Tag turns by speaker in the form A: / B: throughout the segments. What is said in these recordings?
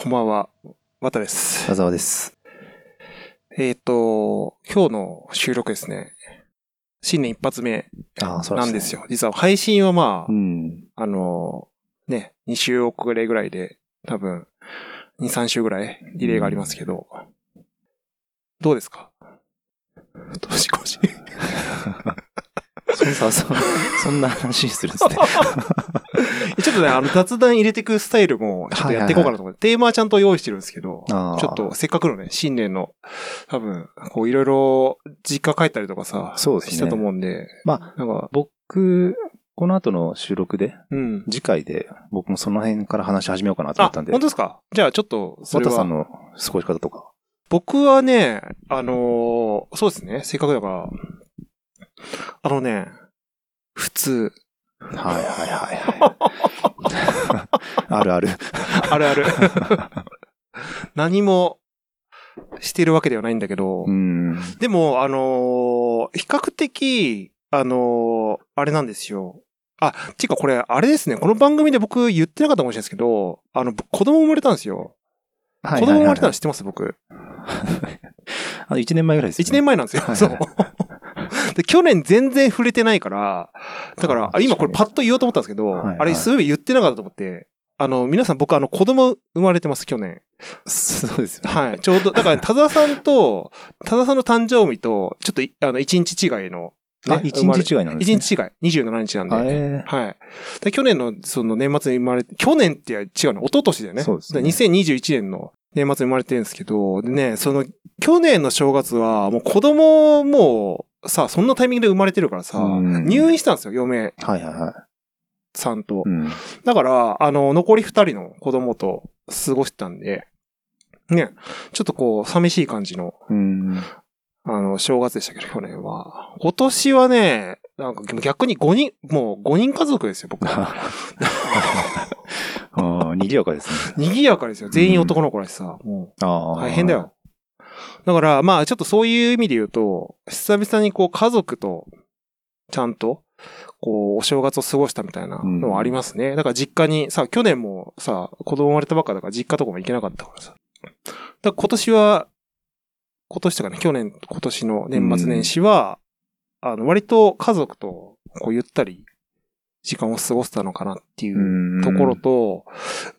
A: こんばんは。またです。
B: 田沢です。
A: えっ、と、今日の収録ですね。新年一発目なんですよ。実は配信はまあ、
B: うん。
A: あの、ね、2週遅れぐらいで、多分、2、3週ぐらい、ディレイがありますけど、どうですか？年越し。
B: そんな、そそんな話するんですね。
A: ちょっとね、あの雑談入れていくスタイルも、ちょっとやっていこうかなと思って、テーマはちゃんと用意してるんですけど、ちょっとせっかくのね、新年の、多分、こういろいろ実家帰ったりとかさ、
B: そうですね
A: したと思うんで、
B: まあ、
A: なんか、
B: 僕、この後の収録で、
A: うん。
B: 次回で、僕もその辺から話し始めようかなと思
A: あ、
B: ったんで。
A: 本当ですか？じゃあちょっと、それは
B: さんの過ごし方とか。
A: 僕はね、あのーそうですね、せっかくだから、あのね、普通。
B: はいはいはいはい。あるある。
A: あるある。何もしてるわけではないんだけど、
B: うん。
A: でも、あのー比較的、あのーあれなんですよ。あ、ていうかこれ、あれですね、この番組で僕言ってなかったかもしれないですけど、あの、子供生まれたんですよ。
B: はい
A: 子供生まれたの
B: はい
A: 知ってます僕？
B: あの、1年前ぐらいですよ、ね。
A: 一年前なんですよ。そう。で、去年全然触れてないから、だから、今これパッと言おうと思ったんですけど、
B: はいはい
A: あれすごい言ってなかったと思って、あの、皆さん僕あの子供生まれてます、去年。
B: そうですよね。
A: はい。ちょうど、だから、田沢さんと、田沢さんの誕生日と、ちょっとい、あの、一日違いの、
B: あ、一日違いなんですね。
A: 一日違い。27日なんで。はい。で去年の、その年末に生まれて、去年って違うの、一昨年だよね。
B: そうですね
A: だから2021年の年末に生まれてるんですけど、でね、その、去年の正月は、もう子供も、さ、そんなタイミングで生まれてるからさ、
B: うん
A: 入院したんですよ、嫁
B: ーはいはいはい。
A: さんと。
B: うん。
A: だから、あの、残り二人の子供と過ごしてたんで、ね、ちょっとこう、寂しい感じの、
B: うん。
A: あの、正月でしたけど、去年は。今年はね、なんか逆に5人、もう5人家族ですよ、僕は。
B: ああ、賑やかですね。
A: 賑やかですよ。全員男の子だしさ、も
B: あ
A: う
B: あ。
A: 大変だよ。。だから、まあちょっとそういう意味で言うと、久々にこう家族と、ちゃんと、こう、お正月を過ごしたみたいなのはありますね。だから実家に、さ、去年もさ、子供生まれたばっかだから実家とかも行けなかったからさ。だから今年は、今年とかね、去年、今年の年末年始は、あの、割と家族と、こう、ゆったり、時間を過ごせたのかなっていうところと、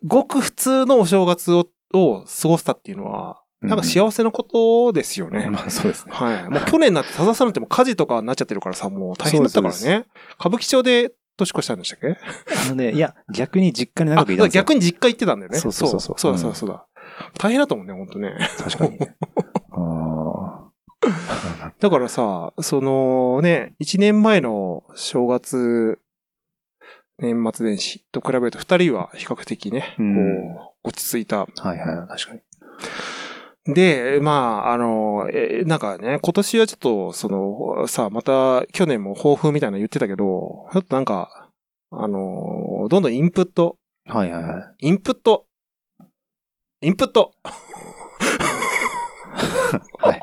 A: ごく普通のお正月をを過ごせたっていうのは、なんか幸せなことですよね。
B: まあそうですね。
A: はい。もう去年になって、田沢さんなんてもう火事とかになっちゃってるからさ、もう大変だったからね。歌舞伎町で年越したんでしたっけ？
B: あのね、いや、逆に実家に
A: あ
B: 長くいたんですよ。
A: 逆に実家行ってたんだよね。
B: そうそうそうそう
A: そうだそうだそうだ。大変だと思うね、本当ね。
B: 確かに。あ
A: だからさ、そのね、一年前の正月、年末年始と比べると二人は比較的ね、
B: うん
A: こう、落ち着いた。
B: あ。はいはい、確かに。
A: で、まあ、あの、えなんかね、今年はちょっと、その、さ、また去年も抱負みたいなの言ってたけど、ちょっとなんか、あの、どんどんインプット、
B: はいはいはい。
A: インプット、インプット
B: はい。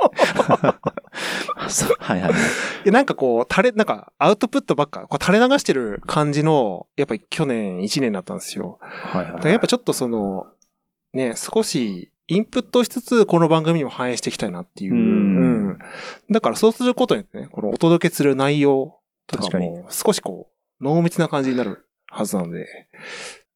B: そうはいはいはい。
A: なんかこう、垂れ、なんか、アウトプットばっか、こう垂れ流してる感じの、やっぱり去年1年だったんですよ。
B: はいはい
A: だからやっぱちょっとその、ね、少し、インプットしつつ、この番組にも反映していきたいなっていう。
B: うん
A: うんだからそうすることにね、このお届けする内容とかも、少しこう、濃密な感じになるはずなので。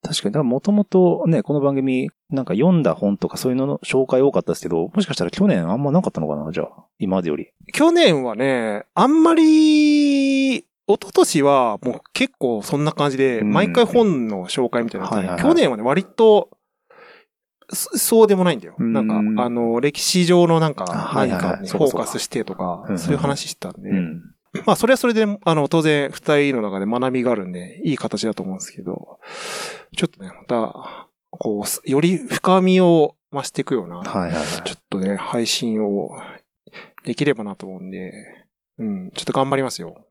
B: 確かに。だからもともとね、この番組、なんか読んだ本とかそういうのの紹介多かったですけど、もしかしたら去年あんまなかったのかなじゃあ、今までより。
A: 去年はね、あんまり、一昨年はもう結構そんな感じで、
B: うん
A: 毎回本の紹介みたいなのやって
B: はいはいはい
A: 去年はね、割と、そそうでもないんだよ。
B: うん
A: なんか、あの、歴史上のなんか、何かにフォーカスしてとかそういう話してたんで、
B: うん。
A: まあ、それはそれで、あの、当然、二人の中で学びがあるんで、いい形だと思うんですけど、ちょっとね、また、こう、より深みを増していくような。ちょっとね、配信をできればなと思うんで、うん、ちょっと頑張りますよ。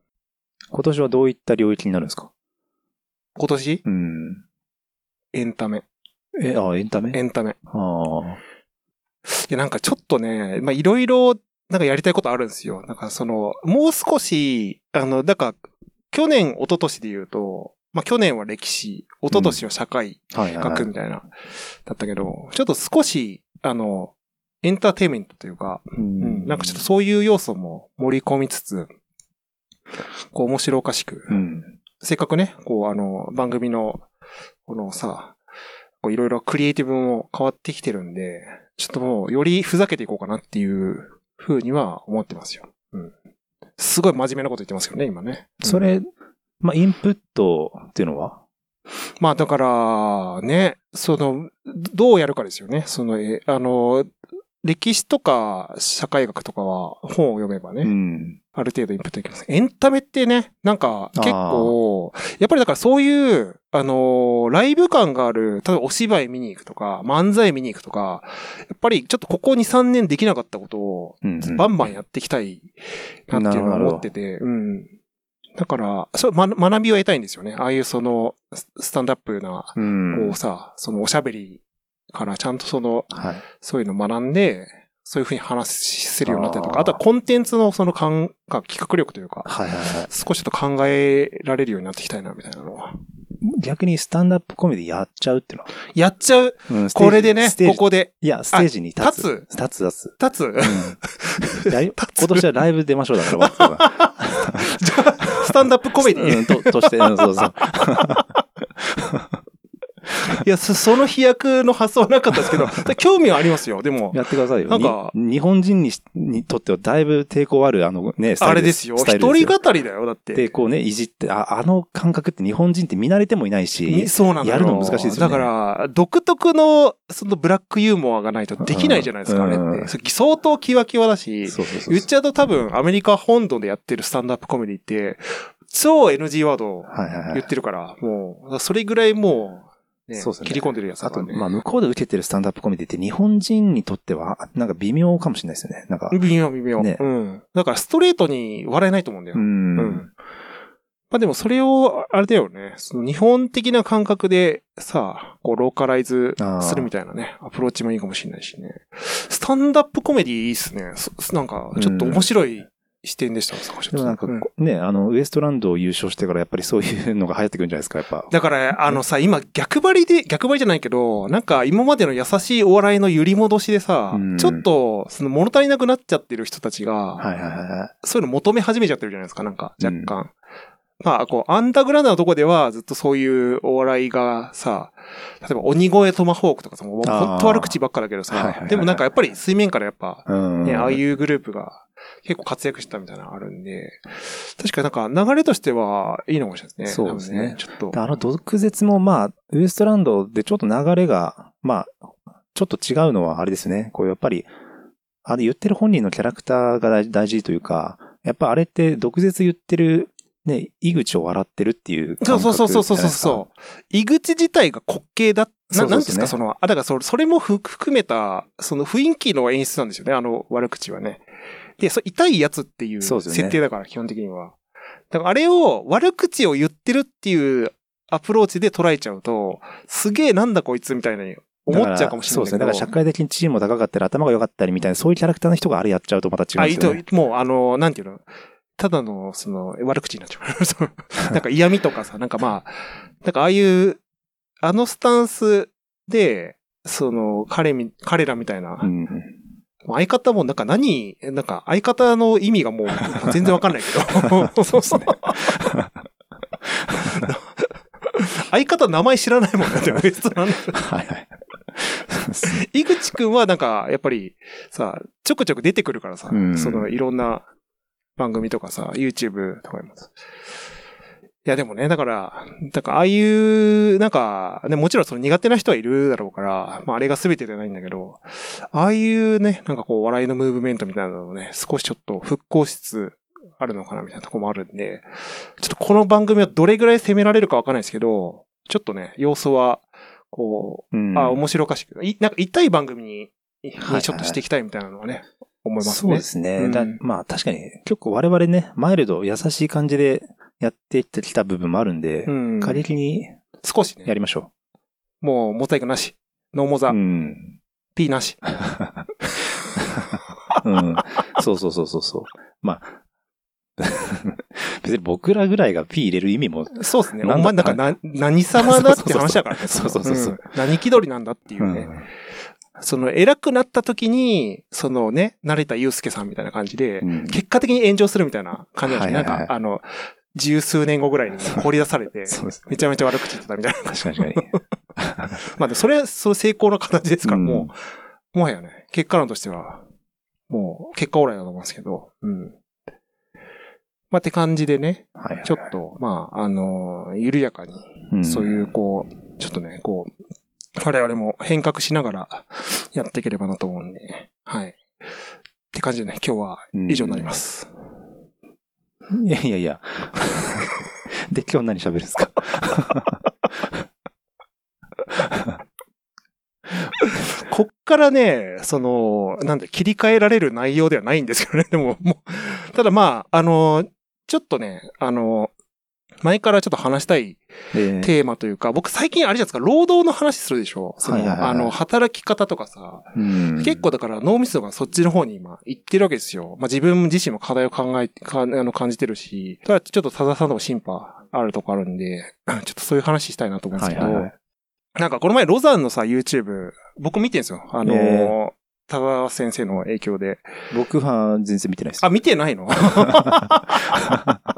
B: 今年はどういった領域になるんですか？
A: 今年、
B: うん。
A: エンタメ。
B: え、あ、エンタメ？
A: エンタメ。
B: ああ。
A: いや、なんかちょっとね、まあ、いろいろ、なんかやりたいことあるんですよ。なんかその、もう少し、あの、だから、去年、一昨年で言うと、まあ去年は歴史、一昨年は社会
B: はいはいはい。
A: 学みたいな、だったけど、ちょっと少し、あの、エンターテインメントというか、
B: う
A: うん、なんかちょっとそういう要素も盛り込みつつ、こう面白おかしく、
B: うん。
A: せっかくね、こうあの、番組の、このさ、いろいろクリエイティブも変わってきてるんで、ちょっともうよりふざけていこうかなっていうふうには思ってますよ。うん。すごい真面目なこと言ってますけどね、今ね。
B: それ、まあ、インプットっていうのは？
A: まあだから、ね、その、どうやるかですよね。その、えあの、歴史とか社会学とかは本を読めばね、
B: ん。
A: ある程度インプットできます。エンタメってね、なんか結構、やっぱりだからそういう、あのーライブ感がある、例えばお芝居見に行くとか、漫才見に行くとか、やっぱりちょっとここ2、3年できなかったことを、バンバンやっていきたいなっていうのを思ってて、うん。だから、そう、ま、学びを得たいんですよね。ああいうその、ススタンダップな、
B: うん。
A: こうさ、そのおしゃべりからちゃんとその、
B: はい。
A: そういうのを学んで、そういうふうに話せるようになったりとか、
B: あ
A: とはコンテンツのその感覚、企画力というか、
B: はいはいはい。
A: 少しちょっと考えられるようになっていきたいな、みたいなのは。
B: 逆にスタンダップコメディやっちゃうっていうのは。
A: やっちゃう
B: うん
A: これでねここで、
B: いや、ステージに立つ。
A: 立
B: 立つ立つ。
A: 立つ？
B: うんやり 今年はライブ出ましょうだから、僕は
A: スタンダップコメディ？
B: うん、と、として、うんそうそう。
A: いや、そその飛躍の発想はなかったですけど、興味はありますよ、でも。
B: やってくださいよ。
A: なんか
B: に日本人にしにとってはだいぶ抵抗ある、あのね、スタイル
A: あれですよ。一人語りだよ、だって。
B: で、こうね、いじって、あ、あの感覚って日本人って見慣れてもいないし
A: に、そうなんだよ
B: やるの難しいですよね
A: だから、独特の、そのブラックユーモアがないとできないじゃないですか、
B: うん
A: あれ
B: うん
A: って。相当キワキワだし、
B: そうそうそう。
A: 言っちゃうと多分アメリカ本土でやってるスタンダップコメディって、超 NG ワード言ってるから、もう、それぐらいもう、ね
B: そうですね
A: 切り込んでるやつだ
B: あと。まあ、向こうで受けてるスタンダップコメディって日本人にとっては、なんか微妙かもしれないですよね。なんか、
A: 微妙、微妙。
B: ね
A: うん。だからストレートに笑えないと思うんだよ。
B: う
A: うん。
B: ん。
A: まあでもそれを、あれだよね。その日本的な感覚でさ、こうローカライズするみたいなね、アプローチもいいかもしれないしね。スタンダップコメディいいっすね。そなんか、ちょっと面白い視点でした、坂下
B: でもなんか、
A: うん
B: ね、あの、ウエストランドを優勝してからやっぱりそういうのが流行ってくるんじゃないですか、やっぱ。
A: だから、あのさ、今逆張りで、逆張りじゃないけど、なんか今までの優しいお笑いの揺り戻しでさ、
B: うん
A: ちょっと、その物足りなくなっちゃってる人たちが、
B: はいはいはいはい。
A: そういうの求め始めちゃってるじゃないですか、なんか、若干。まあ、こう、アンダーグラウンドのとこではずっとそういうお笑いがさ、例えば鬼越トマホークとかさ、もうほんと悪口ばっかだけどさ、でもなんかやっぱり水面からやっぱ、
B: うん。
A: ね、ああいうグループが結構活躍してたみたいなのあるんで、確かになんか流れとしてはいいのかもしれないですね。
B: そうですね
A: 多分ちょっと。
B: あの毒舌もまあ、ウエストランドでちょっと流れが、まあ、ちょっと違うのはあれですね。こうやっぱり、あれ言ってる本人のキャラクターが大大事というか、やっぱあれって毒舌言ってる、ね、井口を笑ってるっていう
A: そう
B: 感覚
A: そうそうそうそう
B: じゃ
A: そう。井口自体が滑稽だ。な
B: そうそうそう
A: なんですかその、あ、だからそそれもふ含めた、その雰囲気の演出なんですよね、あの悪口はね。で、そ痛いやつっていう設定だから、基本的には。だからあれを悪口を言ってるっていうアプローチで捉えちゃうと、すげえなんだこいつみたいなに思っちゃうかもしれない。
B: そうですね。だから社会的に地位も高かったり頭が良かったりみたいな、そういうキャラクターの人があれやっちゃうとまた違
A: あ、いいと
B: うんですよね。、
A: もう、あの、なんていうの、ただの、その、悪口になっちゃ う。なんか嫌味とかさ、なんかまあ、なんかああいう、あのスタンスで、その、彼み、彼らみたいな、
B: うん。
A: 相方もなんか何、なんか相方の意味がもう全然わかんないけど。そうそう。相方名前知らないもんね。ウエストランド
B: はいはい。
A: 井口くんはなんか、やっぱりさ、ちょくちょく出てくるからさ、
B: うん
A: そのいろんな番組とかさ、YouTube とかにも。いやでもね、だから、だからああいう、なんか、ね、もちろんその苦手な人はいるだろうから、まああれが全てじゃないんだけど、ああいうね、なんかこう笑いのムーブメントみたいなのをね、少しちょっと復興しつつあるのかなみたいなところもあるんで、ちょっとこの番組はどれぐらい攻められるかわかんないですけど、ちょっとね、様子は、こう、
B: うん
A: あ、面白おかしく。いなんか痛い番組に、に
B: はいはい
A: ちょっとしていきたいみたいなのはね、思います
B: そう
A: ね。
B: ですね。
A: うん
B: だまあ確かに結構我々ね、マイルド、優しい感じでやっていってきた部分もあるんで、
A: うん。
B: 過激に
A: 少しね
B: や、りましょ
A: もうモザイクなし。ノーモザ、
B: う。うん。
A: P なし。
B: うん。そうそうそうそうそう。まあ、別 別に僕らぐらいが P 入れる意味も、
A: そうですね。お前なんかな、何様だって話だからね。
B: そうそうそうそう
A: うん何気取りなんだっていうね。その偉くなった時に、そのね、成田祐介さんみたいな感じで、
B: うん
A: 結果的に炎上するみたいな感じなんでなんか、あの、十数年後ぐらいに掘り出されて。めちゃめちゃ悪口言ってたみたいな。
B: 確かに確かに。
A: まあでもそれは、その成功の形ですから、
B: うん
A: もう、もはやね、結果論としては、もう、結果オーライだと思うんですけど、うん。まあって感じでね、ちょっと、まあ、あの緩やかに、
B: うん
A: そういう、こう、ちょっとね、こう、我々も変革しながらやっていければなと思うんで、はい。って感じでね、今日は以上になります。
B: いやいやいや。で、今日何喋るんですか？
A: こっからね、その、なんで、切り替えられる内容ではないんですけどね、でも、もう、ただまあ、あの、ちょっとね、あの、前からちょっと話したい
B: えー
A: テーマというか、僕最近あれじゃないですか、労働の話するでしょ？その、
B: はいはいはい。
A: あの、働き方とかさ、
B: うん。
A: 結構だから脳みそがそっちの方に今行ってるわけですよ。まあ自分自身も課題を考え、かあの感じてるし、ただちょっと多田さんとも審判あるとこあるんで、ちょっとそういう話したいなと思うんですけど、
B: はいはいはい。
A: なんかこの前ロザンのさ、YouTube、僕見てんですよ。あのー
B: え。
A: 多田先生の影響で。
B: 僕は全然見てないです。
A: あ、見てないの？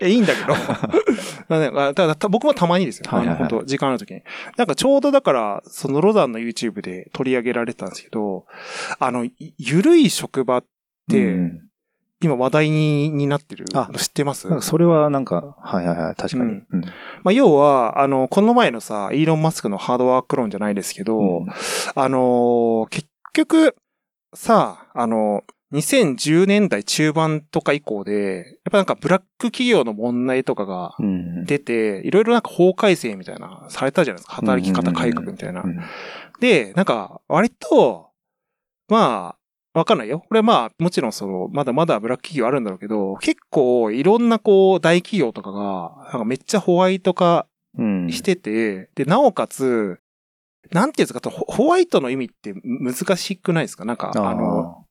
A: いや、いいんだけど。だた僕もたまにですよ。
B: はいはいはい
A: あの、本当時間ある時に。なんかちょうどだから、そのロザンの YouTube で取り上げられてたんですけど、あの、いゆるい職場って、
B: うん
A: 今話題にになってる
B: あ
A: の知ってます？
B: それはなんか、はいはいはい、確かに。
A: うん
B: うん
A: まあ、要は、あの、この前のさ、イーロン・マスクのハードワーク論じゃないですけど、
B: うん
A: あのー結局、さ、あの、2010年代中盤とか以降で、やっぱなんかブラック企業の問題とかが
B: うん
A: 出て、いろいろなんか法改正みたいな、されたじゃないですか。働き方改革みたいな
B: う。ん
A: で、なんか、割と、まあ、わかんないよ。これはまあ、もちろんその、まだまだブラック企業あるんだろうけど、結構いろんなこう、大企業とかが、なんかめっちゃホワイト化
B: うん
A: してて、で、なおかつ、なんていうんですか、ホホワイトの意味って難しくないですか？なんか、あの、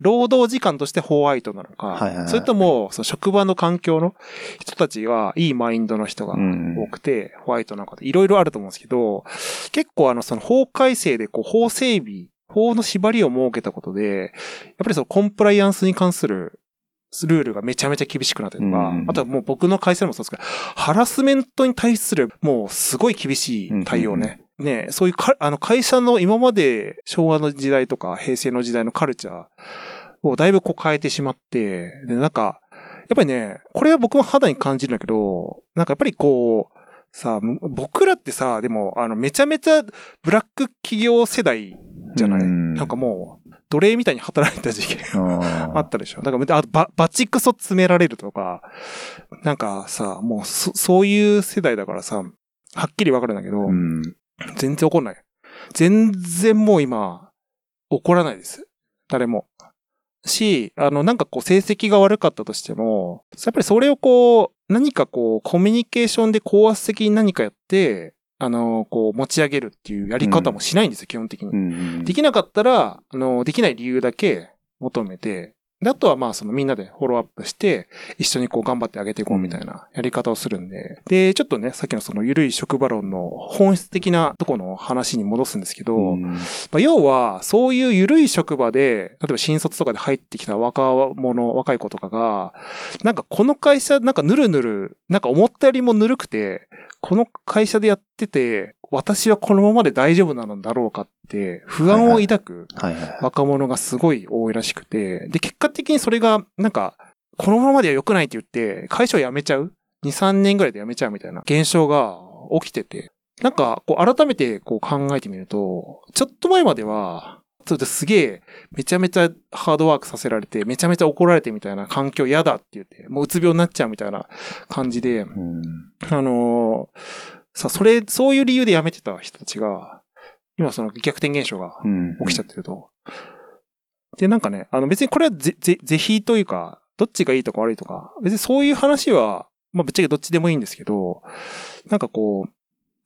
A: 労働時間としてホワイトなのか、
B: はいはいはい。
A: それとも、その職場の環境の人たちがいいマインドの人が
B: うん。
A: 多くて、ホワイトなんかでいろいろあると思うんですけど、結構あの、その法改正でこう、法整備、法の縛りを設けたことで、やっぱりそのコンプライアンスに関するルールがめちゃめちゃ厳しくなったりとか、
B: うん。
A: あとはもう僕の会社でもそうですけど、ハラスメントに対するもうすごい厳しい対応ね。ねそういうか、あの会社の今まで昭和の時代とか平成の時代のカルチャーをだいぶこう変えてしまって、で、なんか、やっぱりね、これは僕も肌に感じるんだけど、なんかやっぱりこう、さ、僕らってさ、でも、あの、めちゃめちゃブラック企業世代じゃない、
B: うん。
A: なんかもう、奴隷みたいに働いた時期
B: あ
A: あったでしょ。だから、あとバ、バチクソ詰められるとか、なんかさ、もうそ、そういう世代だからさ、はっきりわかるんだけど、
B: うん
A: 全然怒んない。全然もう今、怒らないです。誰も。し、あの、なんかこう、成績が悪かったとしても、やっぱりそれをこう、何かこう、コミュニケーションで高圧的に何かやって、あの、こう、持ち上げるっていうやり方もしないんですよ、基本的に。
B: うん
A: できなかったら、あの、できない理由だけ求めて、で、あとはまあそのみんなでフォローアップして、一緒にこう頑張ってあげていこうみたいなやり方をするんで。で、ちょっとね、さっきのその緩い職場論の本質的なとこの話に戻すんですけど、
B: うん
A: まあ、要は、そういう緩い職場で、例えば新卒とかで入ってきた若者、若い子とかが、なんかこの会社、なんかぬるぬる、なんか思ったよりもぬるくて、この会社でやってて、私はこのままで大丈夫なのだろうかって、不安を抱く。若者がすごい多いらしくて、で、結果的にそれが、なんか、このままでは良くないって言って、会社を辞めちゃう ?2、3年ぐらいで辞めちゃうみたいな現象が起きてて、なんか、こう、改めてこう考えてみると、ちょっと前までは、それですげえ、めちゃめちゃハードワークさせられて、めちゃめちゃ怒られてみたいな環境嫌だって言って、もううつ病になっちゃうみたいな感じで、
B: うん
A: あのーさ、それ、そういう理由で辞めてた人たちが、今その逆転現象が
B: うん
A: 起きちゃってると。で、なんかね、あの別にこれはぜ、ぜ、是非というか、どっちがいいとか悪いとか、別にそういう話は、まあぶっちゃけどっちでもいいんですけど、なんかこう、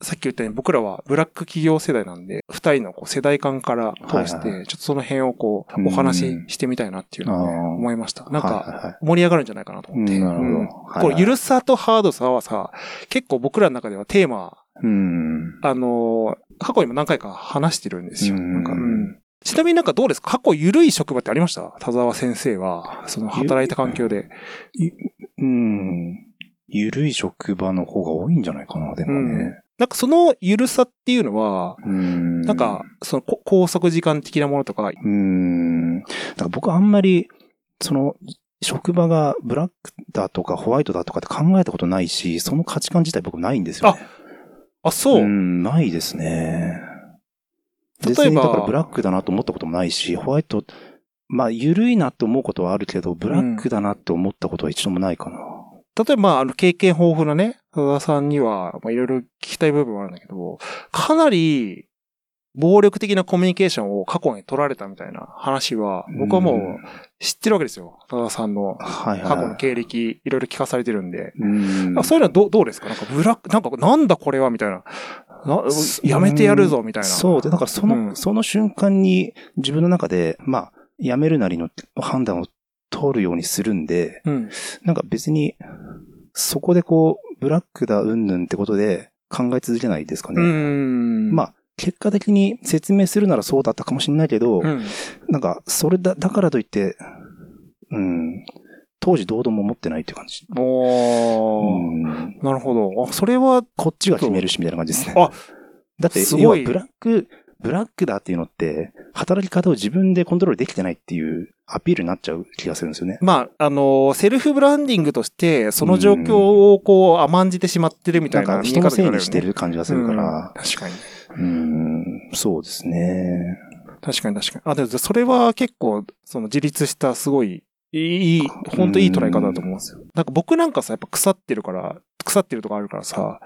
A: さっき言ったように僕らはブラック企業世代なんで、二人のこう世代間から通して、
B: はいはい
A: ちょっとその辺をこう、
B: うん
A: お話ししてみたいなっていうのはね、
B: あー
A: 思いました。なんか、盛り上がるんじゃないかなと思って。
B: うんなるほど
A: うん
B: はいはい
A: これ、ゆるさとハードさはさ、結構僕らの中ではテーマ、
B: うん。
A: あのー過去にも何回か話してるんですよ。
B: うん
A: なんかうんちなみになんかどうですか？過去ゆるい職場ってありました？田沢先生は、その働いた環境で。
B: うん。ゆるい職場の方が多いんじゃないかな、でもね。
A: なんかそのゆるさっていうのは、
B: うん。
A: なんか、そのこ拘束時間的なものとか、
B: うん。だから僕はあんまり、その、職場がブラックだとかホワイトだとかって考えたことないし、その価値観自体僕ないんですよ、ね。
A: あ、そう。
B: ん、ないですね。
A: 例えば
B: だからブラックだなと思ったこともないし、ホワイト、まあ、緩いなって思うことはあるけど、ブラックだなって思ったことは一度もないかな。
A: 例えば、あの、経験豊富なね、田沢さんには、まあ、いろいろ聞きたい部分はあるんだけど、かなり、暴力的なコミュニケーションを過去に取られたみたいな話は、僕はもう知ってるわけですよ。田沢さんの。過去の経歴、いろいろ聞かされてるんで。
B: う
A: そういうのはどうどうですか？なんかブラック、なんかなんだこれはみたいな。なやめてやるぞみたいな。
B: そうで、だからその、
A: うん
B: その瞬間に自分の中で、まあ、やめるなりの判断を取るようにするんで、
A: うん。
B: なんか別に、そこでこう、ブラックだ、うんぬんってことで考え続けないですか
A: う
B: ね。
A: ん。
B: まあ、結果的に説明するならそうだったかもしれないけど、
A: うん。
B: なんか、それだ、だからといって、うん、当時どうとも思ってないっていう感じ。
A: おー。
B: うん
A: なるほど。あ、それは、
B: こっちが決めるしみたいな感じですね。
A: あ、
B: だって、
A: すごい
B: 要はブラック、ブラックだっていうのって、働き方を自分でコントロールできてないっていうアピールになっちゃう気がするんですよね。
A: まあ、あの、セルフブランディングとして、その状況をこう甘んじてしまってるみたな
B: ないんか人のせいにして
A: る
B: る感じがするから。
A: 確かに。
B: うん、そうですね。
A: 確かに確かに。あ、でもそれは結構、その自立したすごい、いい、本当いい捉え方だと思うんですよ。なんか僕なんかさ、やっぱ腐ってるから、腐ってるとかあるからさ、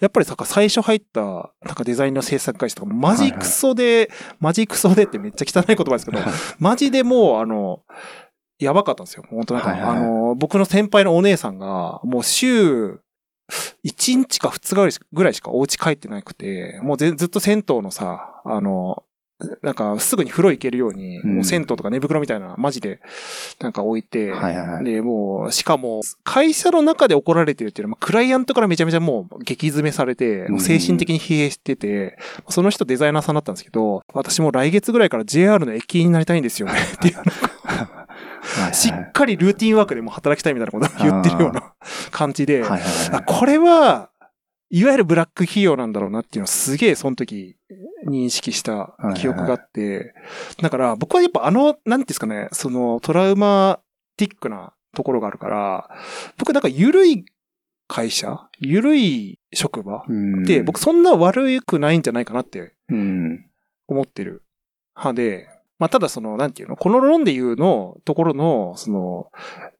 A: やっぱりさ、最初入った、なんかデザインの制作会社とか、マジクソで、マジクソでってめっちゃ汚い言葉ですけど、マジでもう、あの、やばかったんですよ。本当なんか、
B: はいはいはい
A: あの、僕の先輩のお姉さんが、もう週、1日か2日ぐらいしかお家帰ってなくて、もうぜずっと銭湯のさ、あの、なんかすぐに風呂行けるように、
B: うん
A: もう銭湯とか寝袋みたいな、マジで、なんか置いて。で、もう、しかも、会社の中で怒られてるっていうのは、まあクライアントからめちゃめちゃもう激詰めされて、
B: うん
A: 精神的に疲弊してて、その人デザイナーさんだったんですけど、私も来月ぐらいから JR の駅員になりたいんですよねっていう、しっかりルーティンワークでも働きたいみたいなことを言ってるような感じで。これは、いわゆるブラック企業なんだろうなっていうのをすげえその時認識した記憶があって、だから僕はやっぱあの、なんていうんですかね、そのトラウマティックなところがあるから、僕なんか緩い会社緩い職場
B: うん
A: って僕そんな悪くないんじゃないかなって
B: うん。
A: 思ってる派で、まあ、ただその、なんていうの、この論で言うのところの、その、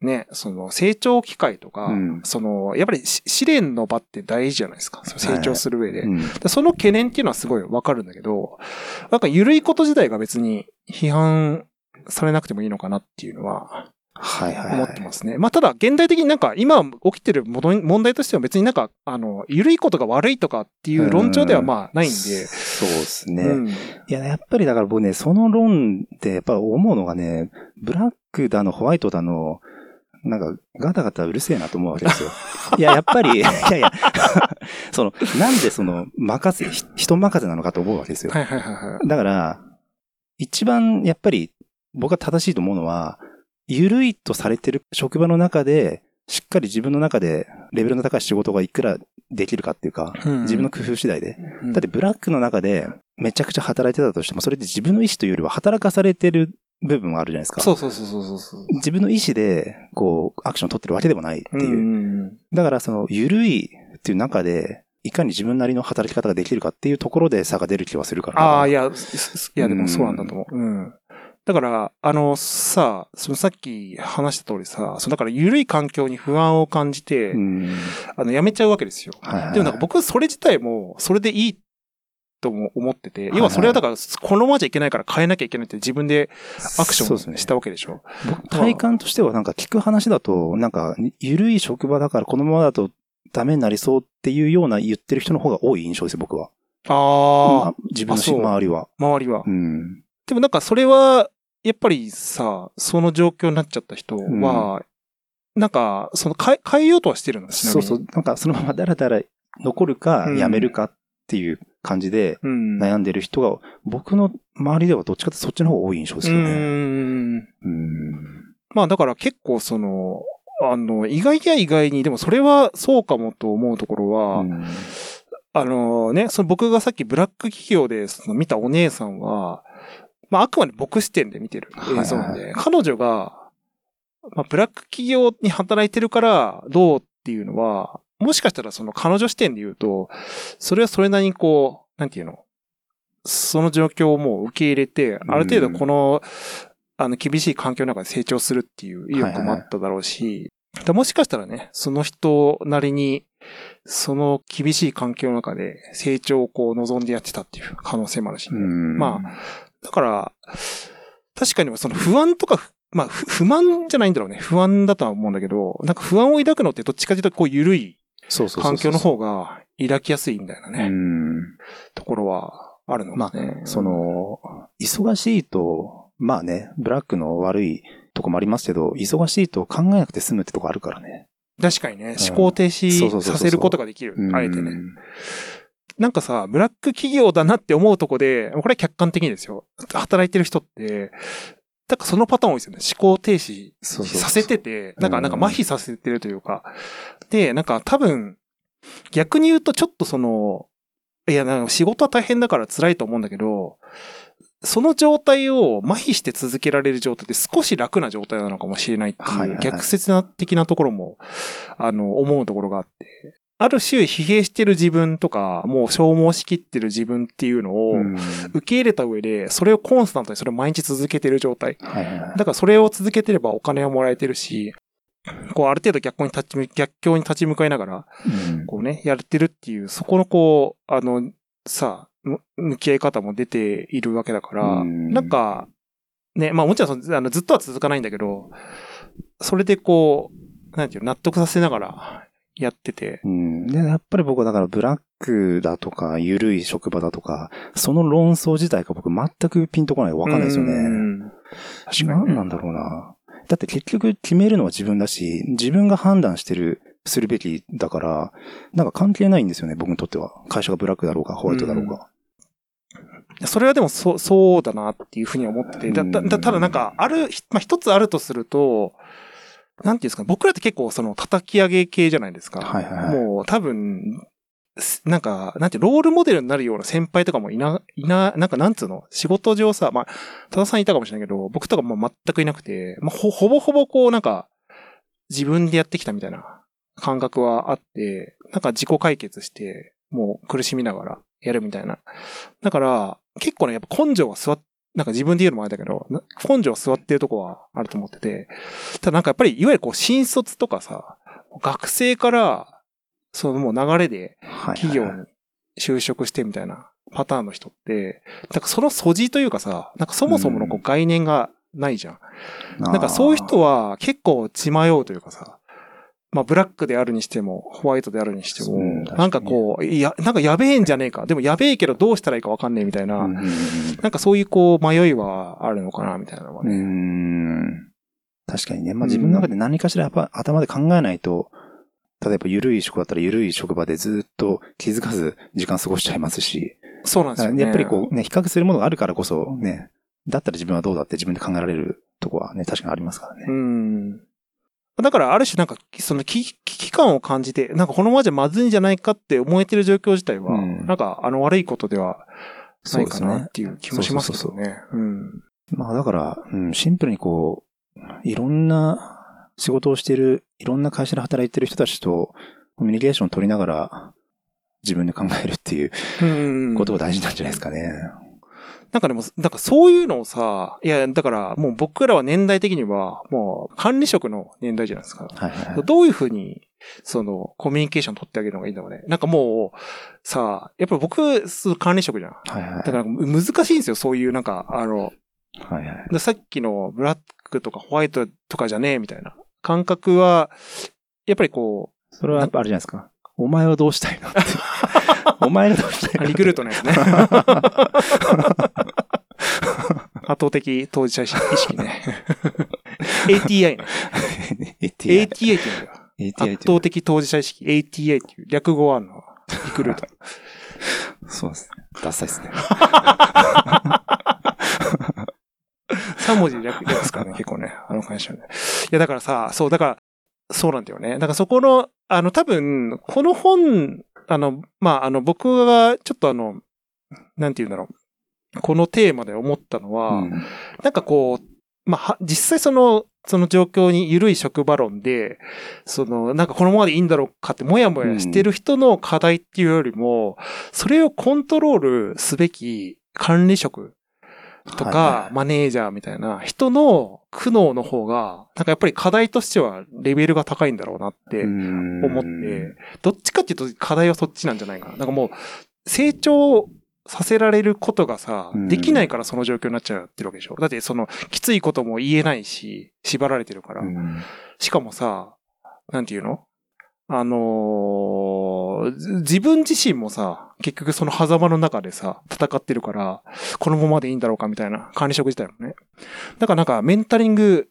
A: ね、その成長機会とか、
B: うん
A: その、やっぱりし試練の場って大事じゃないですか。成長する上で。
B: うん
A: でその懸念っていうのはすごいわかるんだけど、なんか緩いこと自体が別に批判されなくてもいいのかなっていうのは
B: はいはいはい。
A: 思ってますね。まあただ現代的になんか今起きてる問題としては別になんか、あの、緩いことが悪いとかっていう論調ではまあないんで、
B: そうですね。
A: うん
B: いや、やっぱりだから僕ね、その論でやっぱ思うのがね、ブラックだのホワイトだの、なんかガタガタうるせえなと思うわけですよ。いや、やっぱり、いやいや、その、なんでその、任せ、ひ人任せなのかと思うわけですよ。
A: はいはいはいはい。
B: だから、一番やっぱり僕が正しいと思うのは、緩いとされてる職場の中で、しっかり自分の中でレベルの高い仕事がいくらできるかっていうか、自分の工夫次第で。
A: うん
B: だってブラックの中でめちゃくちゃ働いてたとしても、それって自分の意思というよりは働かされてる部分はあるじゃないですか。
A: そうそうそうそうそう。
B: 自分の意思で、こう、アクションを取ってるわけでもないっていう。
A: ん
B: だからその、緩いっていう中で、いかに自分なりの働き方ができるかっていうところで差が出る気はするから。
A: ああ、いや、いや、でもそうなんだと思う。うん。だから、あの、さ、そのさっき話した通りさ、そのだから緩い環境に不安を感じて、
B: うん。
A: あの、やめちゃうわけですよ。
B: はいはいはい
A: でもなんか僕、それ自体も、それでいいとも思ってて、要はそれはだから、このままじゃいけないから変えなきゃいけないって自分でアクションしたわけでしょ。
B: 僕体感としてはなんか聞く話だと、なんか、緩い職場だからこのままだとダメになりそうっていうような言ってる人の方が多い印象ですよ、僕は。
A: ああ、
B: 自分の周りは。
A: 周りは。
B: うん。
A: でもなんかそれは、やっぱりさ、その状況になっちゃった人は、なんか、その変え、変えようとはしてるのちなみに
B: そうそう。なんかそのままだらだら残るか
A: うん
B: やめるかっていう感じで
A: うん。
B: 悩んでる人が、僕の周りではどっちかってそっちの方が多い印象ですよね。
A: うん。
B: うん。
A: まあだから結構その、あの、意外や意外に、でもそれはそうかもと思うところは、
B: うん
A: あのね、その僕がさっきブラック企業でその見たお姉さんは、まああくまで僕視点で見てる映像なんで、
B: はい
A: 彼女が、まあブラック企業に働いてるからどうっていうのは、もしかしたらその彼女視点で言うと、それはそれなりにこう、なんていうのその状況をもう受け入れて、ある程度この、あの、厳しい環境の中で成長するっていう意欲もあっただろうし、だもしかしたらね、その人なりに、その厳しい環境の中で成長をこう望んでやってたっていう可能性もあるし、
B: うん。
A: まだから、確かにその不安とか、まあ、ふ不満じゃないんだろうね。不安だとは思うんだけど、なんか不安を抱くのってどっちかというとこう緩い環境の方が抱きやすいみたいなね、
B: うん。
A: ところはあるのね。
B: あ、そ、の、忙しいと、まあね、ブラックの悪いとこもありますけど、忙しいと考えなくて済むってとこあるからね。
A: 確かにね、
B: うん
A: 思考停止させることができる
B: う。ん
A: あえてね。なんかさ、ブラック企業だなって思うとこで、これは客観的にですよ。働いてる人って、なんかそのパターン多いですよね。思考停止させてて、なんか、
B: うん
A: なんか麻痺させてるというか。で、なんか多分、逆に言うとちょっとその、いや、なんか仕事は大変だから辛いと思うんだけど、その状態を麻痺して続けられる状態って少し楽な状態なのかもしれないって
B: はい
A: う逆説な的なところも、あの、思うところがあって、ある種疲弊してる自分とか、もう消耗しきってる自分っていうのを
B: うん。
A: 受け入れた上で、それをコンスタントにそれを毎日続けてる状態。だからそれを続けてればお金をもらえてるし、こうある程度逆に立ち向、逆境に立ち向かいながら、
B: うん。
A: こうね、やってるっていう、そこのこう、あの、さ、む向き合い方も出ているわけだから、
B: うん。
A: なんか、ね、まあもちろんあのずっとは続かないんだけど、それでこう、なんていうの納得させながらやってて、
B: うん。で、やっぱり僕はだからブラックだとか、緩い職場だとか、その論争自体が僕全くピンとこないわかんないですよ
A: う
B: ね。
A: ん確かにね
B: 何なんだろうな。だって結局決めるのは自分だし、自分が判断してる、するべきだから、なんか関係ないんですよね、僕にとっては。会社がブラックだろうが、ホワイトだろうが。
A: それはでもそう、そうだなっていうふうに思ってて、だ、だ、だただなんか、ある、ひまあ、一つあるとすると、なんていうんですか、僕らって結構その叩き上げ系じゃないですか。
B: はいはいはい
A: もう多分、すなんか、なんて、ロールモデルになるような先輩とかもいな、いな、なんかなんつうの仕事上さ、まあ、多田さんいたかもしれないけど、僕とかもう全くいなくて、まあ、ほ、ほぼほぼこう、なんか、自分でやってきたみたいな感覚はあって、なんか自己解決して、もう苦しみながらやるみたいな。だから、結構ね、やっぱ根性は座っ、なんか自分で言うのもあれだけど、な根性は座ってるとこはあると思ってて、ただなんかやっぱり、いわゆるこう、新卒とかさ、学生から、そのもう流れで
B: はい
A: 企業に就職してみたいなパターンの人って、なんかその素地というかさ、なんかそもそものこ
B: う
A: う概念がないじゃん。
B: な
A: なんかそういう人は結構血迷うというかさ、まあブラックであるにしても、ホワイトであるにしても
B: うん、
A: なんかこう、いや、なんかやべえんじゃねえか。でもやべえけどどうしたらいいかわかんねえみたいな、なんかそういうこう迷いはあるのかなみたいなのは
B: うんう
A: ね。
B: ん。確かにね。まあ自分の中で何かしらやっぱ頭で考えないと、例えば緩い職だったら緩い職場でずっと気づかず時間過ごしちゃいますし、
A: そうなんですよね。
B: やっぱりこうね、比較するものがあるからこそね、だったら自分はどうだって自分で考えられるとこはね、確かにありますからね。
A: うん。だから、ある種なんか、その危危機感を感じて、なんかこのままじゃまずいんじゃないかって思えてる状況自体は、
B: うん
A: なんか、あの悪いことではないかなっ。ていう気もしますけどね。うん。
B: まあだから、うん、シンプルにこう、いろんな仕事をしている、いろんな会社で働いてる人たちとコミュニケーションを取りながら自分で考えるっていう
A: うん。
B: ことが大事なんじゃないですかね。
A: なんかでも、なんかそういうのをさ、いや、だからもう僕らは年代的には、もう管理職の年代じゃないですか。
B: はいはいはい。
A: どういうふうに、その、コミュニケーション取ってあげるのがいいんだろうね。なんかもう、さ、やっぱり僕、管理職じゃん。
B: はいはい。
A: だから難しいんですよ、そういうなんか、あの、
B: はいはい。
A: でさっきのブラックとかホワイトとかじゃねえみたいな感覚は、やっぱりこう、
B: それはやっぱあれじゃないですか。お前はどうしたいのって。お前がどうしたいの
A: リクルートのやつね。圧倒的当事者意識ね。ATI ね。
B: ATI。
A: っていうんだよ。
B: ATI
A: 圧倒的当事者意識。ATA っていう略語あるの。リクルート。
B: そうですね。ダサいですね。
A: 3文字で略ですからね、結構ね。あの会社ね。いや、だからさ、そう、だから、そうなんだよね。だからそこの、あの、多分、この本、あの、まあ、あの、僕がちょっとあの、なんて言うんだろう。このテーマで思ったのは、
B: うん
A: なんかこう、まあ、は実際その、その状況に緩い職場論で、その、なんかこのままでいいんだろうかってもやもやしてる人の課題っていうよりも、それをコントロールすべき管理職と
B: はい
A: か
B: は、い
A: マネージャーみたいな人の苦悩の方が、なんかやっぱり課題としてはレベルが高いんだろうなって思
B: 思
A: って、どっちかっていうと課題はそっちなんじゃないかな。なんかもう、成長させられることがさ
B: う、ん
A: できないからその状況になっちゃってるわけでしょ。だってその、きついことも言えないし、縛られてるから。しかもさ、なんていうの？あのーず自分自身もさ、結局その狭間の中でさ、戦ってるから、このままでいいんだろうかみたいな管理職自体もね。だからなんかメンタリング、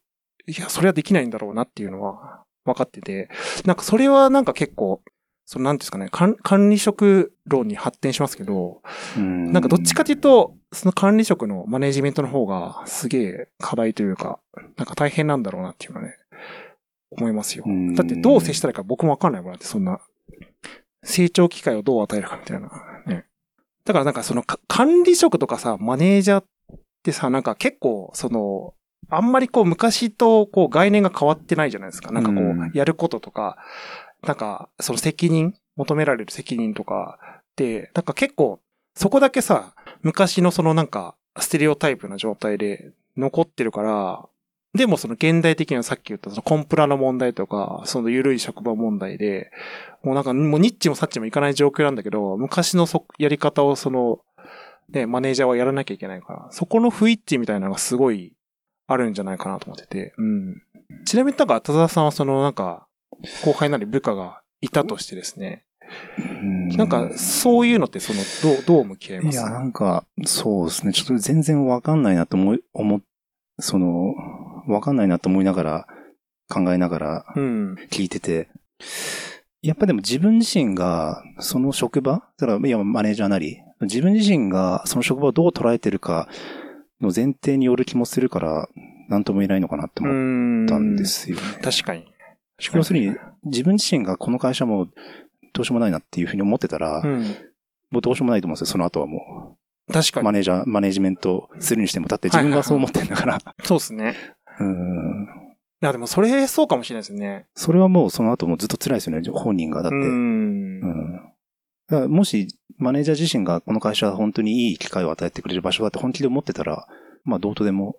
A: いや、それはできないんだろうなっていうのは分かってて、なんかそれはなんか結構、そのなんていうんですかね、管管理職論に発展しますけど、
B: な
A: なんかどっちかというと、その管理職のマネジメントの方がすげえ課題というか、なんか大変なんだろうなっていうのはね、思いますよ
B: うん。
A: だってどう接したらいいか僕もわかんないもんだって、そんな、成長機会をどう与えるかみたいな。ね。だからなんかそのか管理職とかさ、マネージャーってさ、なんか結構、その、あんまりこう昔とこう概念が変わってないじゃないですか。なんかこ
B: うん
A: う、やることとか、なんか、その責任、求められる責任とかで、なんか結構、そこだけさ、昔のそのなんか、ステレオタイプな状態で残ってるから、でもその現代的なさっき言ったそのコンプラの問題とか、その緩い職場問題で、もうなんかもうニッチもサッチもいかない状況なんだけど、昔のそやり方をその、ね、マネージャーはやらなきゃいけないから、そこの不一致みたいなのがすごいあるんじゃないかなと思ってて、うん。ちなみになんか、田沢さんはそのなんか、後輩なり部下がいたとしてですね、なんか、そういうのってその、どう、どう向き合います？
B: いや、なんか、そうですね。ちょっと全然わかんないなと思い、思っ、その、わかんないなと思いながら、考えながら
A: うん。
B: 聞いてて、やっぱでも自分自身が、その職場だから、いや、マネージャーなり、自分自身がその職場をどう捉えてるかの前提による気もするから、なんとも言えないのかなって思っ
A: ん
B: たんですよね。
A: 確かに。
B: 要するに、自分自身がこの会社もどうしようもないなっていうふうに思ってたら、
A: うん。
B: もうどうしようもないと思うんですよ、その後はもう。
A: 確かに。
B: マネージャー、マネージメントするにしても、だって自分がそう思ってんだから。
A: そうですね。
B: うん。
A: いや、でもそれ、そうかもしれないですね。
B: それはもうその後もずっと辛いですよね、本人が。だって。
A: う
B: うん。
A: ん。
B: だからもし、マネージャー自身がこの会社は本当にいい機会を与えてくれる場所だって本気で思ってたら、まあ、どうとでも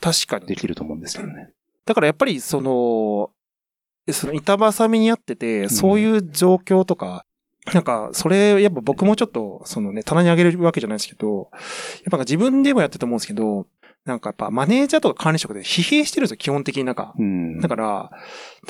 A: 確かに
B: で。きると思うんですけどね。
A: だからやっぱりその、その板挟みにあってて、そういう状況とか、なんか、それ、やっぱ僕もちょっと、そのね、棚に上げるわけじゃないですけど、やっぱ自分でもやってると思うんですけど、なんかやっぱマネージャーとか管理職で疲弊してるんですよ、基本的になんか。
B: うん。
A: だから、だか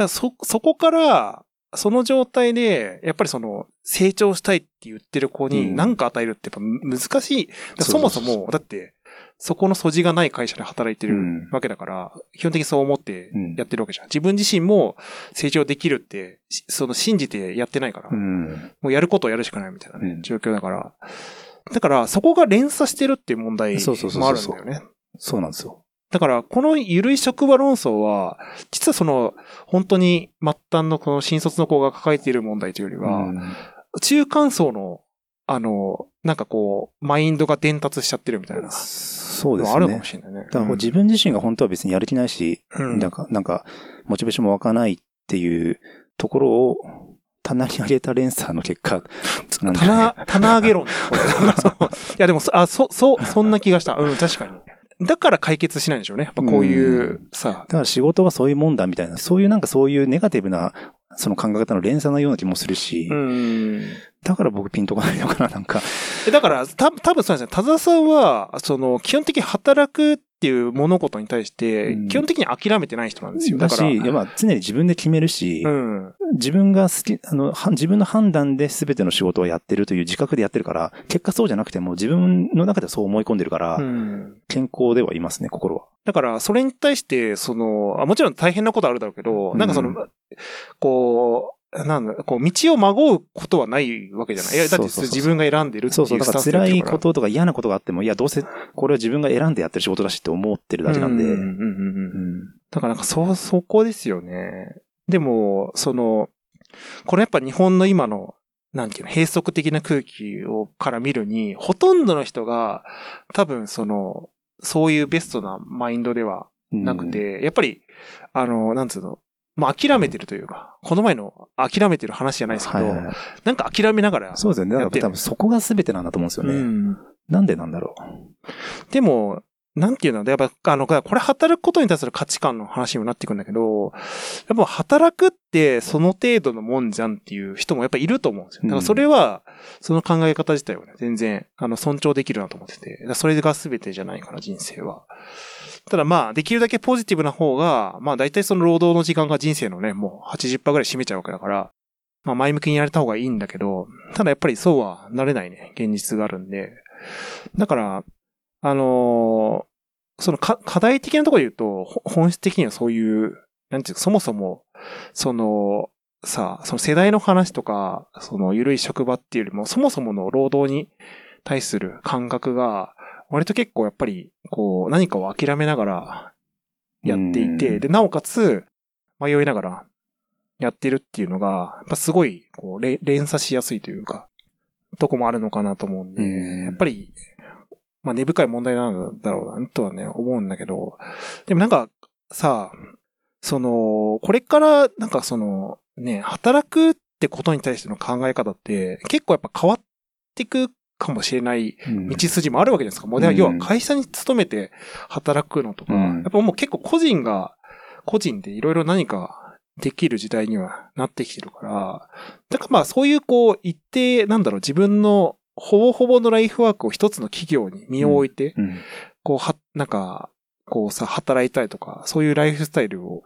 A: らそ、そこから、その状態で、やっぱりその、成長したいって言ってる子に
B: うん
A: 何か与えるってやっぱ難しい。だからそもそも、だって、そこの素地がない会社で働いてる
B: うん
A: わけだから、基本的にそう思って
B: うん
A: やってるわけじゃん。自分自身も成長できるって、しその信じてやってないから、
B: うん。
A: もうやることをやるしかないみたいなね、
B: うん
A: 状況だから。だから、そこが連鎖してるっていう問題
B: そうそうそうそう
A: もあるんだよね。
B: そうなんですよ。
A: だから、この緩い職場論争は、実はその、本当に末端のこの新卒の子が抱えている問題というよりは、
B: うん
A: 中間層の、あの、なんかこう、マインドが伝達しちゃってるみたいな
B: そうですね
A: のあるかも。しれないね。
B: だから自分自身が本当は別にやる気ないし、
A: うん
B: なんか、なんか、モチベーションも湧かないっていうところを、棚に上げた連鎖の結果、
A: 棚、棚上げ論。いや、でも、あ、そ、そう、そんな気がした。うん、確かに。だから解決しないんでしょうね。やっぱこういう、さ
B: だ、から仕事はそういうもんだみたいな、そういうなんかそういうネガティブな、その考え方の連鎖のような気もするし、
A: うん。
B: だから僕ピンとこないのかな、なんか。
A: えだから、た、多分そうなんですよ。田沢さんは、その、基本的に働くっていう物事に対して
B: うん、
A: 基本的に諦めてない人なんですよ。
B: だし、
A: だから、
B: いやまあ常に自分で決めるし、
A: うん。
B: 自分が好き、あの、は自分の判断で全ての仕事をやってるという自覚でやってるから、結果そうじゃなくても自分の中ではそう思い込んでるから、
A: うん。
B: 健康ではいますね、心は。
A: だから、それに対して、その、あもちろん大変なことあるだろうけど、なんかその、
B: うん
A: こう、なんだ、こう、道をまごうことはないわけじゃない。いや、だって
B: そうそうそう
A: 自分が選んでるってい
B: そう
A: スタンスでやっ
B: 辛い
A: てるから
B: こととか嫌なことがあっても、いや、どうせこれは自分が選んでやってる仕事だしって思ってるだけなんで、
A: うんうんうんうん
B: うん。
A: だからなんか、そう、そこですよね。でも、その、これやっぱ日本の今の、なんていうの、閉塞的な空気を、から見るに、ほとんどの人が、多分その、そういうベストなマインドではなくて、やっぱり、あの、なんつうの、まあ、諦めてるというか、この前の諦めてる話じゃないですけど、
B: はいはいはい
A: なんか諦めながら、
B: そうですよね。だから多分そこが全てなんだと思うんですよね。
A: うん
B: なんでなんだろ
A: でも、なんていうのやっぱ、あの、これ働くことに対する価値観の話にもなってくるんだけど、やっぱ働くってその程度のもんじゃんっていう人もやっぱいると思うんですよ。だからそれは、その考え方自体はね、全然、あの、尊重できるなと思ってて、それが全てじゃないから、人生は。ただまあ、できるだけポジティブな方が、まあ大体その労働の時間が人生のね、もう80%ぐらい占めちゃうわけだから、まあ前向きにやれた方がいいんだけど、ただやっぱりそうはなれないね、現実があるんで。だから、あのーその課題的なところで言うと、本質的にはそういう、なんていうか、そもそも、その、さあ、その世代の話とか、その緩い職場っていうよりも、そもそもの労働に対する感覚が、割と結構やっぱり、こう、何かを諦めながらやっていて、
B: うん。
A: で、なおかつ、迷いながらやってるっていうのが、やっぱすごい、こう、れ連鎖しやすいというか、とこもあるのかなと思うんで、
B: うん。
A: やっぱり、まあ根深い問題なんだろうな、とはね、思うんだけど、でもなんか、さ、その、これから、なんかその、ね、働くってことに対しての考え方って、結構やっぱ変わっていくかもしれない
B: うん。
A: 道筋もあるわけじゃないですか。もう、要は会社に勤めて働くのとか、
B: うん。
A: やっぱもう結構個人が、個人でいろいろ何かできる時代にはなってきてるから、だからまあそういうこう、一定、なんだろう、自分のほぼほぼのライフワークを一つの企業に身を置いて、
B: うん。
A: こう、は、なんか、こうさ、働いたりとか、そういうライフスタイルを、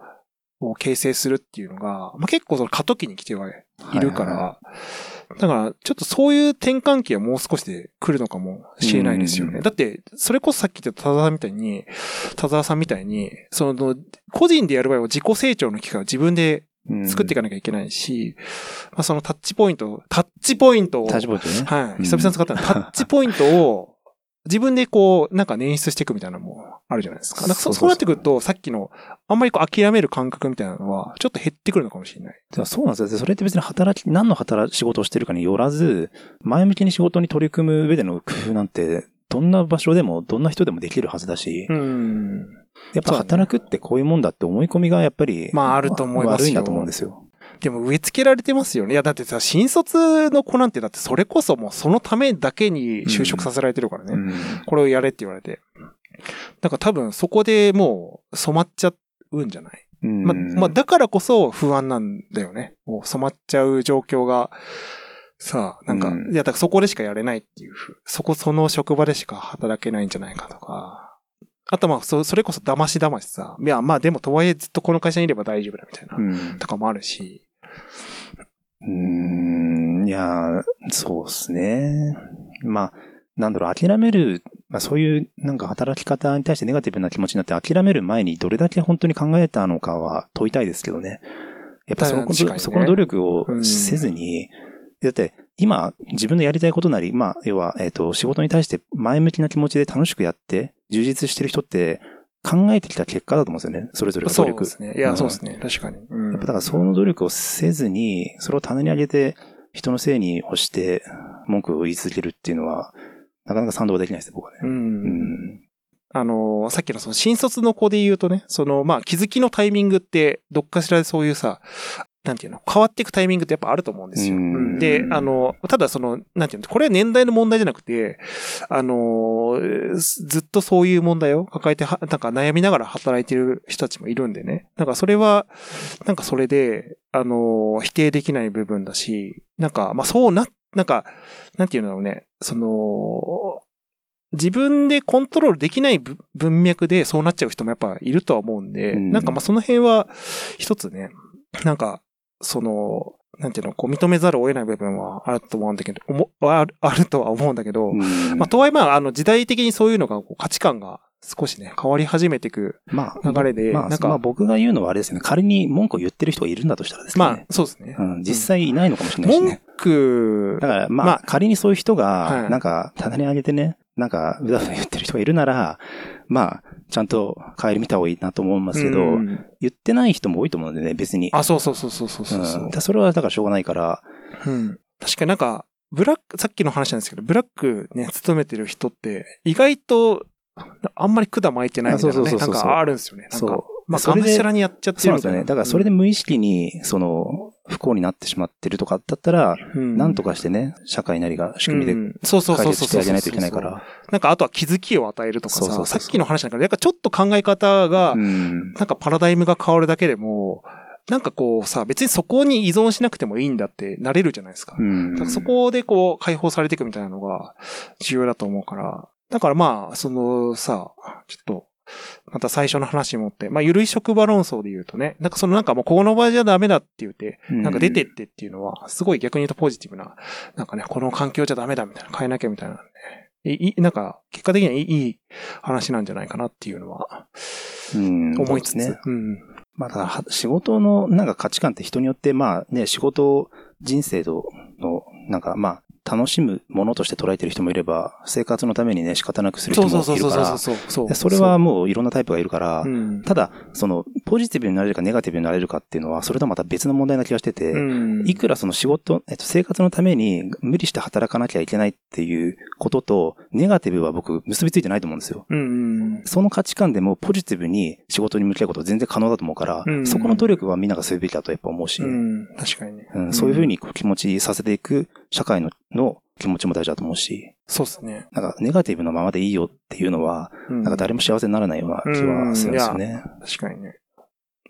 A: を形成するっていうのが、まあ、結構その過渡期に来てはいるから、
B: はいは
A: だから、ちょっとそういう転換期はもう少しで来るのかもしれないですよね。
B: うん
A: だって、それこそさっき言った田沢さんみたいに、田沢さんみたいに、その、個人でやる場合は自己成長の機会を自分で
B: うん
A: 作っていかなきゃいけないし、まあ、そのタッチポイント、タッチポイントを、
B: タッチポイントね。
A: はい。
B: うん
A: 久々に使ったのタッチポイントを自分でこう、なんか捻出していくみたいなのもあるじゃないですか。なんかそ
B: そう
A: なってくると、さっきの、あんまりこう諦める感覚みたいなのは、ちょっと減ってくるのかもしれない。
B: そうなんですよ。それって別に働き、何の働仕事をしてるかによらず、前向きに仕事に取り組む上での工夫なんて、どんな場所でも、どんな人でもできるはずだし、
A: うん。
B: やっぱ働くってこういうもんだって思い込みがやっぱり、
A: まああると思いますよ
B: 悪いんだと思うんですよ。
A: でも植え付けられてますよね。いや、だってさ、新卒の子なんてだってそれこそもうそのためだけに就職させられてるからね。
B: うん
A: これをやれって言われて。だから多分そこでもう染まっちゃうんじゃない？
B: うん
A: ま、まあ、だからこそ不安なんだよね。もう染まっちゃう状況が、さあ、なんか、
B: うん
A: いや、だからそこでしかやれないっていうふう、そこ、その職場でしか働けないんじゃないかとか。あとまあ、そ、それこそ騙し騙しさ。いや、まあでもとはいえずっとこの会社にいれば大丈夫だみたいな、
B: うん
A: とかもあるし。
B: うーん、いや、そうですね。まあ、なんだろう、諦める、まあそういうなんか働き方に対してネガティブな気持ちになって諦める前にどれだけ本当に考えたのかは問いたいですけどね。やっぱそこ,、
A: ね
B: そこの努力を
A: うん
B: せずに、だって今自分のやりたいことなり、まあ要は、えっ、と仕事に対して前向きな気持ちで楽しくやって充実してる人って考えてきた結果だと思うんですよね。それぞれが努力。
A: そうですね。いや、
B: うん
A: そうですね。確かに。うん
B: やっぱだからその努力をせずに、それを棚に上げて、人のせいに押して、文句を言い続けるっていうのは、なかなか賛同できないですね、僕はね。
A: う。
B: うんん。
A: あの、さっきのその新卒の子で言うとね、その、まあ、気づきのタイミングって、どっかしらでそういうさ、なんていうの、変わっていくタイミングってやっぱあると思うんですよ。で、あの、ただその、なんていうの、これは年代の問題じゃなくて、あの、ずっとそういう問題を抱えては、なんか悩みながら働いてる人たちもいるんでね。なんかそれは、なんかそれで、あの、否定できない部分だし、なんか、まあそうな、なんか、なんていうのだろうね、その、自分でコントロールできないぶ文脈でそうなっちゃう人もやっぱいるとは思うんで、
B: うん。
A: なんかまあその辺は一つね、なんか、その、なんていうの、こう認めざるを得ない部分はあると思うんだけど、おもあるあるとは思うんだけど、
B: うん
A: まあとはいえまああの時代的にそういうのがこう価値観が少しね、変わり始めていく
B: まあ、
A: 流れで、
B: まあ、
A: なんか、
B: まあ僕が言うのはあれですね。仮に文句を言ってる人がいるんだとしたらですね。
A: まあそうですね。
B: うん、実際いないのかもしれないし
A: 文
B: ね。
A: 句
B: だ、から、まあ、
A: まあ
B: 仮にそういう人が、
A: はい
B: なんか、棚に上げてね、なんか、うだうだ言ってる人がいるなら、まあ、ちゃんと帰り見た方がいいなと思いますけど、
A: うん
B: 言ってない人も多いと思うんでね、別に。
A: あ、そうそうそうそうそうそうそう、
B: うん、だそれはだからしょうがないから、
A: うん。確かになんか、ブラック、さっきの話なんですけど、ブラックね、勤めてる人って、意外と、あんまり管巻いてないみたいなね。
B: あそうそうそうそう
A: なんかあるんですよね。なんか、
B: そう。
A: まあ、
B: それで
A: がむしゃらにやっちゃってるみたいな。
B: そですよね。だからそれで無意識に、その、不幸になってしまってるとかだったら、
A: うん、
B: なんとかしてね、社会なりが仕組みで
A: うんそうそうそうそうそう。
B: 解決してあげないといけないから。
A: なんか、あとは気づきを与えるとかさ、さっきの話なんか、やっぱちょっと考え方が、
B: うん。
A: なんかパラダイムが変わるだけでも、なんかこうさ、別にそこに依存しなくてもいいんだってなれるじゃないですか。からそこでこう解放されていくみたいなのが重要だと思うから。だからまあ、そのさ、ちょっと、また最初の話に持って、まあ、ゆるい職場論争で言うとね、なんかそのなんかもうこの場じゃダメだって言って、なんか出てってっていうのは、すごい逆に言うとポジティブな、なんかね、この環境じゃダメだみたいな、変えなきゃみたいなんで、いいなんか、結果的にはいい話なんじゃないかなっていうのは、
B: うん
A: 思いつつ。
B: ね。
A: うん。
B: まあ、だ仕事のなんか価値観って人によって、まあね、仕事人生の、のなんかまあ、楽しむものとして捉えてる人もいれば、生活のためにね、仕方なくする人もいるから、
A: そうそうそうそう。
B: でそれはもういろんなタイプがいるから、
A: うん、
B: ただ、その、ポジティブになれるかネガティブになれるかっていうのは、それとはまた別の問題な気がしてて、
A: うん
B: いくらその仕事、えっと、生活のために無理して働かなきゃいけないっていうことと、ネガティブは僕結びついてないと思うんですよ。
A: うんうん。
B: その価値観でもポジティブに仕事に向き合うことは全然可能だと思うから、
A: うん
B: そこの努力はみんながするべきだとやっぱ思うし、
A: う
B: うん
A: ん、確かにね。
B: そういうふうにこう気持ちさせていく社会のの気持ちも大事だと思うし、
A: そうですね。
B: なんかネガティブのままでいいよっていうのは、
A: うん
B: なんか誰も幸せにならないような気はするんですよね。
A: 確かにね。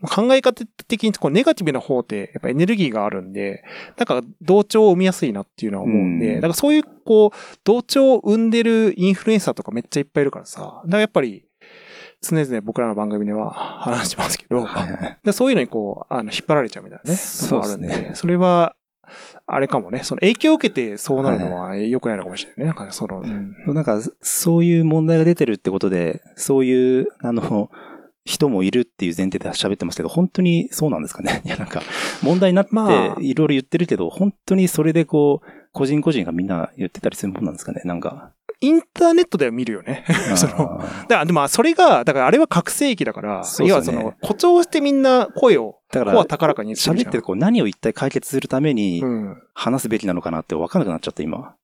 A: 考え方的にこうネガティブな方ってやっぱエネルギーがあるんで、なんか同調を生みやすいなっていうのは思うんで、
B: うん
A: だからそういうこう同調を生んでるインフルエンサーとかめっちゃいっぱいいるからさ、だからやっぱり常々僕らの番組では話してますけど、
B: はいはい
A: でそういうのにこう、あの、引っ張られちゃうみたいなね。
B: そうですね
A: それは、あれかもね、その影響を受けてそうなるのは良くないのかもしれないね。なんかねその、うん。
B: なんか、そういう問題が出てるってことで、そういう、あの、人もいるっていう前提で喋ってますけど、本当にそうなんですかね？いや、なんか、問題になって
A: まあ、
B: いろいろ言ってるけど、本当にそれでこう、個人個人がみんな言ってたりするもんなんですかね？なんか。
A: インターネットでは見るよね。その、だから、でも、それが、だからあれは覚醒器だから、
B: ね
A: 要はその、誇張してみんな声を、
B: だから
A: 高らかに
B: 喋ってこう何を一体解決するために
A: うん。
B: 話すべきなのかなって分からなくなっちゃった、今。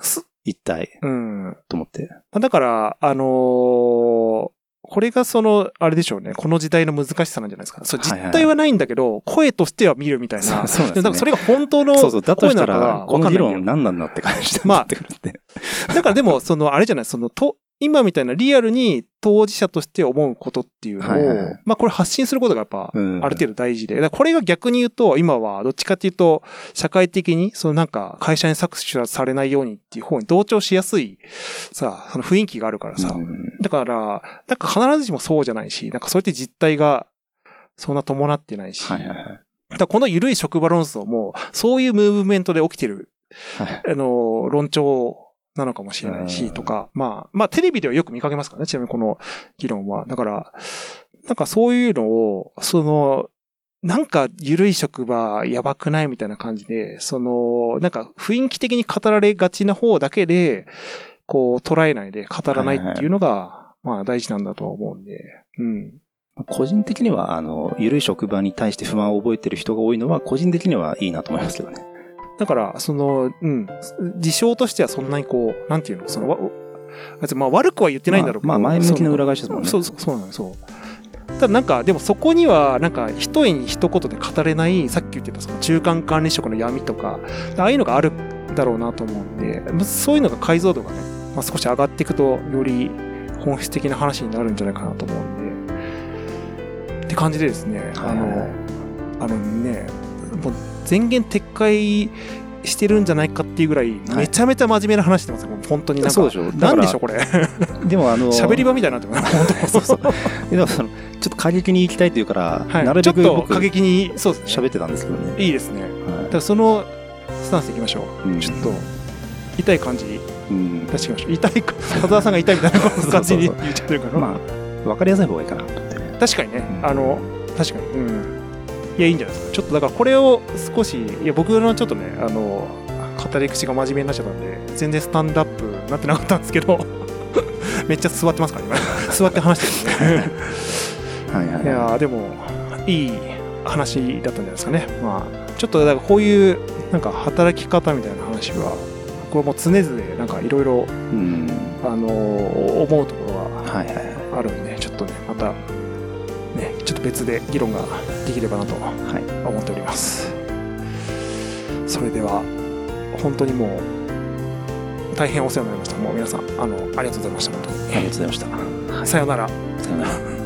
A: す
B: 一体、
A: うん。
B: と思って。
A: だから、あのーこれがその、あれでしょうね。この時代の難しさなんじゃないですか。そう、
B: はいはい
A: 実態はないんだけど、声としては見るみたいな。
B: そうですね
A: だからそれが本当の
B: そうそう、だとしたら、
A: 声なのか
B: この議論何なんだって感じで
A: まあ
B: なってくるって。
A: だからでも、その、あれじゃない、その、と、今みたいなリアルに当事者として思うことっていうのを、
B: はいはいはい
A: まあこれ発信することがやっぱ、
B: うん
A: ある程度大事で。これが逆に言うと、今はどっちかっていうと、社会的に、そのなんか、会社に搾取されないようにっていう方に同調しやすい、さ、その雰囲気があるからさ。
B: うん
A: だから、なんか必ずしもそうじゃないし、なんかそうやって実態が、そんな伴ってないし。
B: はいはいはい。
A: だこの緩い職場論争も、そういうムーブメントで起きてる
B: はい
A: あの、論調なのかもしれない
B: うん
A: し、とか、まあ、まあ、テレビではよく見かけますからね、ちなみにこの議論は。だから、なんかそういうのを、その、なんか緩い職場やばくないみたいな感じで、その、なんか雰囲気的に語られがちな方だけで、こう捉えないで語らないっていうのが、まあ大事なんだとは思うんで、うん。
B: 個人的には、あの、緩い職場に対して不満を覚えてる人が多いのは、個人的にはいいなと思いますけどね。
A: だから、その、うん、事象としてはそんなにこう、なんていうの、その、わ別にまあ悪くは言ってないんだろうけど。
B: まあ、まあ前向きな裏返しですもんね。
A: そうそう、そうなのよ、そう。ただなんか、でもそこには、なんか、一重に一言で語れない、さっき言ってたその中間管理職の闇とか、ああいうのがあるんだろうなと思うんで、まあそういうのが解像度がね、まあ、少し上がっていくと、より本質的な話になるんじゃないかなと思うんで、って感じでですね、あの、あのね、もう前言撤回してるんじゃないかっていうぐらい、めちゃめちゃ真面目な話してますよ、本当になんか。
B: そうでしょ。
A: なんでしょう、これ。
B: でも、あの、
A: 喋り場みたいになって
B: そうそう。でも、その、ちょっと過激に行きたいというから、
A: はい、
B: なるべく
A: ちょっと過激に、
B: 喋ってたんですけどね。
A: いいですね。だからそのスタンスでいきましょう。うん、ちょっと、痛い感じ
B: うん、
A: 出してみましょう。痛い、田沢さんが痛いみたいな感じに言っちゃってるから。
B: まあ、わかりやすい方がいいかな
A: 確かにね、あの、確かに。うん。いや、いいんじゃないですか。ちょっとだからこれを少し、いや、僕のちょっとね、あの、語り口が真面目になっちゃったんで、全然スタンドアップになってなかったんですけど、めっちゃ座ってますから、今。座って話してるんで。
B: はいはい、はい。
A: いやでも、いい話だったんじゃないですかね。まあ、ちょっとだからこういう、なんか働き方みたいな話は、僕はもう常々、なんかいろいろ、あの、思うところがあるんで、ちょっとね、また、ね、ちょっと別で議論ができればなと思っております。はい、それでは、本当にもう、大変お世話になりました。もう皆さん、あの、ありがとうございました。本当に。
B: ありがとうございました。
A: さようなら。
B: さようなら。